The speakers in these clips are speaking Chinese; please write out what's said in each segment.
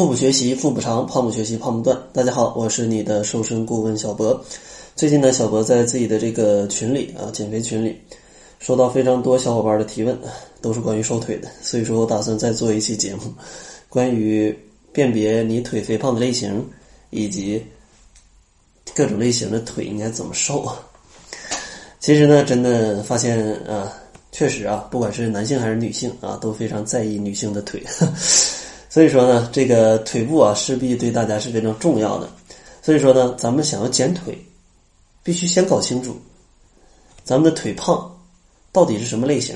腹部学习腹部长，胖不学习胖不断。大家好，我是你的瘦身顾问小博。最近呢，小博在自己的这个群里啊，减肥群里，收到非常多小伙伴的提问，都是关于瘦腿的。所以说，我打算再做一期节目，关于辨别你腿肥胖的类型，以及各种类型的腿应该怎么瘦。其实呢，真的发现啊，确实啊，不管是男性还是女性啊，都非常在意女性的腿。所以说呢，这个腿部啊，势必对大家是非常重要的。所以说呢，咱们想要减腿，必须先搞清楚咱们的腿胖到底是什么类型。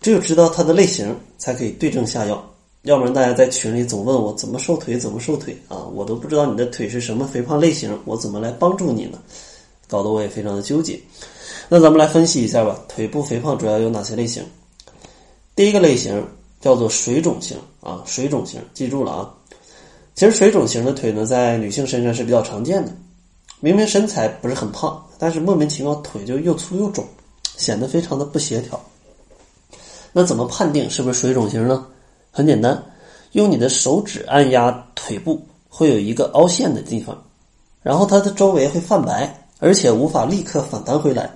只有知道它的类型，才可以对症下药。要不然大家在群里总问我怎么瘦腿，怎么瘦腿啊，我都不知道你的腿是什么肥胖类型，我怎么来帮助你呢？搞得我也非常的纠结。那咱们来分析一下吧，腿部肥胖主要有哪些类型？第一个类型。叫做水肿型啊，水肿型，记住了啊。其实水肿型的腿呢，在女性身上是比较常见的。明明身材不是很胖，但是莫名其妙腿就又粗又肿，显得非常的不协调。那怎么判定是不是水肿型呢？很简单，用你的手指按压腿部，会有一个凹陷的地方，然后它的周围会泛白，而且无法立刻反弹回来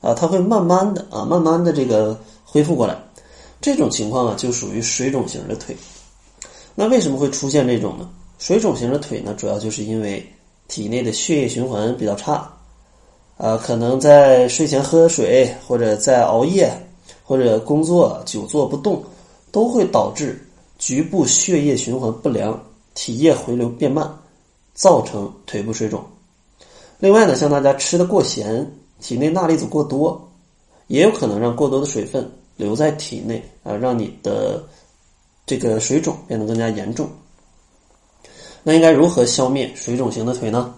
啊，它会慢慢的啊，慢慢的这个恢复过来。这种情况啊，就属于水肿型的腿。那为什么会出现这种呢？水肿型的腿呢，主要就是因为体内的血液循环比较差，啊，可能在睡前喝水，或者在熬夜，或者工作久坐不动，都会导致局部血液循环不良，体液回流变慢，造成腿部水肿。另外呢，像大家吃的过咸，体内钠离子过多，也有可能让过多的水分。留在体内啊，让你的这个水肿变得更加严重。那应该如何消灭水肿型的腿呢？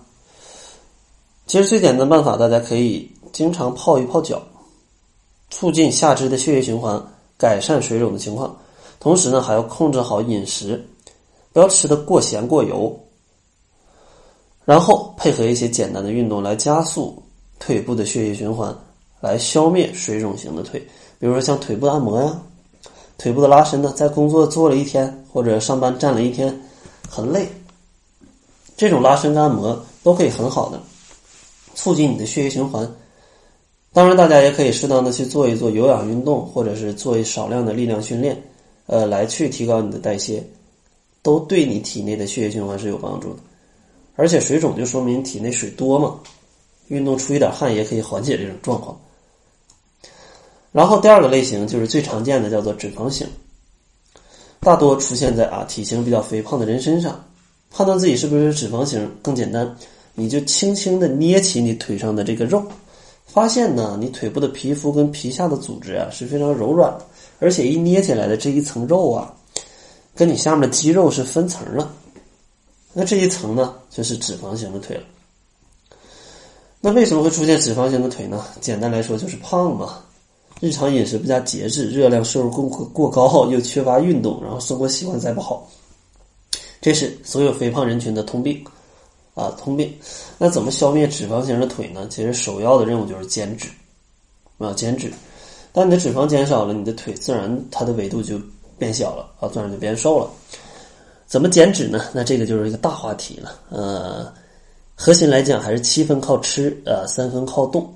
其实最简单的办法，大家可以经常泡一泡脚，促进下肢的血液循环，改善水肿的情况。同时呢，还要控制好饮食，不要吃的过咸过油。然后配合一些简单的运动来加速腿部的血液循环，来消灭水肿型的腿。比如说像腿部按摩呀，腿部的拉伸呢，在工作做了一天或者上班站了一天，很累，这种拉伸跟按摩都可以很好的促进你的血液循环。当然，大家也可以适当的去做一做有氧运动，或者是做一少量的力量训练，呃，来去提高你的代谢，都对你体内的血液循环是有帮助的。而且水肿就说明体内水多嘛，运动出一点汗也可以缓解这种状况。然后第二个类型就是最常见的，叫做脂肪型，大多出现在啊体型比较肥胖的人身上。判断自己是不是脂肪型更简单，你就轻轻的捏起你腿上的这个肉，发现呢你腿部的皮肤跟皮下的组织啊是非常柔软，而且一捏起来的这一层肉啊，跟你下面的肌肉是分层了。那这一层呢就是脂肪型的腿了。那为什么会出现脂肪型的腿呢？简单来说就是胖嘛。日常饮食不加节制，热量摄入过过高，又缺乏运动，然后生活习惯再不好，这是所有肥胖人群的通病啊，通病。那怎么消灭脂肪型的腿呢？其实首要的任务就是减脂啊，减脂。当你的脂肪减少了，你的腿自然它的维度就变小了啊，自然就变瘦了。怎么减脂呢？那这个就是一个大话题了。呃，核心来讲还是七分靠吃呃，三分靠动。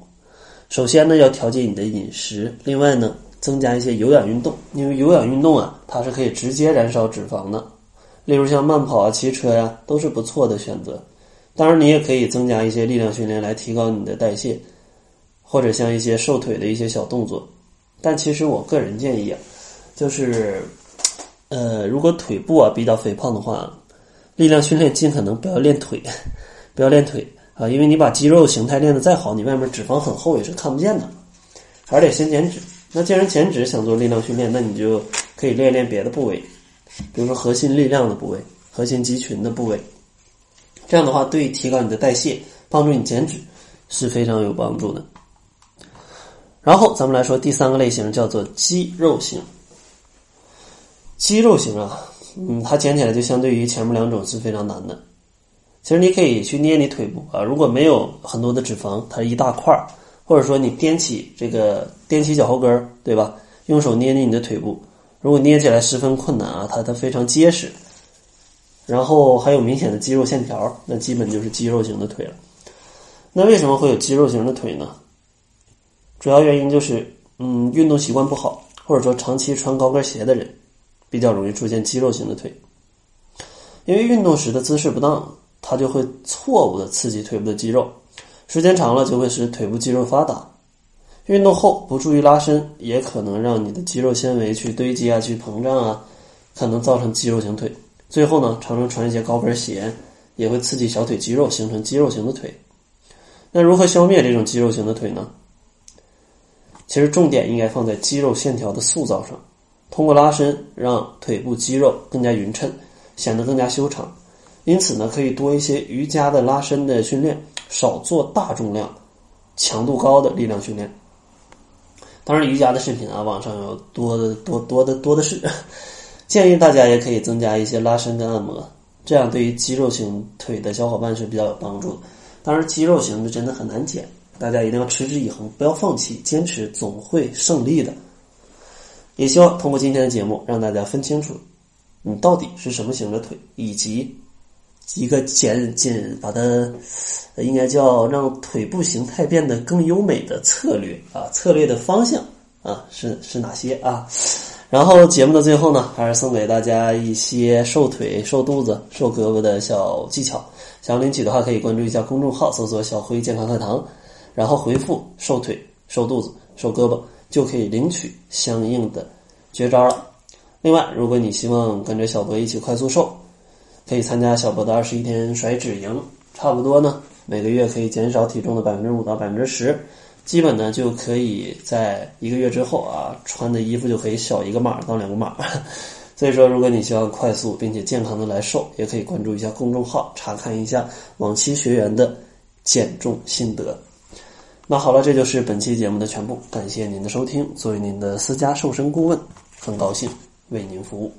首先呢，要调节你的饮食，另外呢，增加一些有氧运动，因为有氧运动啊，它是可以直接燃烧脂肪的，例如像慢跑啊、骑车呀，都是不错的选择。当然，你也可以增加一些力量训练来提高你的代谢，或者像一些瘦腿的一些小动作。但其实我个人建议啊，就是，呃，如果腿部啊比较肥胖的话，力量训练尽可能不要练腿，不要练腿。啊，因为你把肌肉形态练得再好，你外面脂肪很厚也是看不见的，还得先减脂。那既然减脂想做力量训练，那你就可以练练别的部位，比如说核心力量的部位、核心肌群的部位。这样的话，对提高你的代谢、帮助你减脂是非常有帮助的。然后咱们来说第三个类型，叫做肌肉型。肌肉型啊，嗯，它减起来就相对于前面两种是非常难的。其实你可以去捏你腿部啊，如果没有很多的脂肪，它一大块儿，或者说你踮起这个踮起脚后跟儿，对吧？用手捏捏你的腿部，如果捏起来十分困难啊，它它非常结实，然后还有明显的肌肉线条，那基本就是肌肉型的腿了。那为什么会有肌肉型的腿呢？主要原因就是，嗯，运动习惯不好，或者说长期穿高跟鞋的人，比较容易出现肌肉型的腿。因为运动时的姿势不当，它就会错误的刺激腿部的肌肉，时间长了就会使腿部肌肉发达。运动后不注意拉伸，也可能让你的肌肉纤维去堆积啊，去膨胀啊，可能造成肌肉型腿。最后呢，常常穿一些高跟鞋，也会刺激小腿肌肉，形成肌肉型的腿。那如何消灭这种肌肉型的腿呢？其实重点应该放在肌肉线条的塑造上，通过拉伸让腿部肌肉更加匀称，显得更加修长。因此呢，可以多一些瑜伽的拉伸的训练，少做大重量、强度高的力量训练。当然，瑜伽的视频啊，网上有多的多多的多的是。建议大家也可以增加一些拉伸跟按摩，这样对于肌肉型腿的小伙伴是比较有帮助的。当然，肌肉型的真的很难减，大家一定要持之以恒，不要放弃，坚持总会胜利的。也希望通过今天的节目，让大家分清楚你到底是什么型的腿，以及一个减减把它应该叫让腿部形态变得更优美的策略啊，策略的方向啊是是哪些啊？然后节目的最后呢，还是送给大家一些瘦腿、瘦肚子、瘦胳膊的小技巧。想要领取的话，可以关注一下公众号，搜索“小辉健康课堂”，然后回复“瘦腿、瘦肚子、瘦胳膊”，就可以领取相应的绝招了。另外，如果你希望跟着小博一起快速瘦，可以参加小博的二十一天甩脂营，差不多呢，每个月可以减少体重的百分之五到百分之十。基本呢就可以在一个月之后啊，穿的衣服就可以小一个码到两个码。所以说，如果你希望快速并且健康的来瘦，也可以关注一下公众号，查看一下往期学员的减重心得。那好了，这就是本期节目的全部，感谢您的收听。作为您的私家瘦身顾问，很高兴为您服务。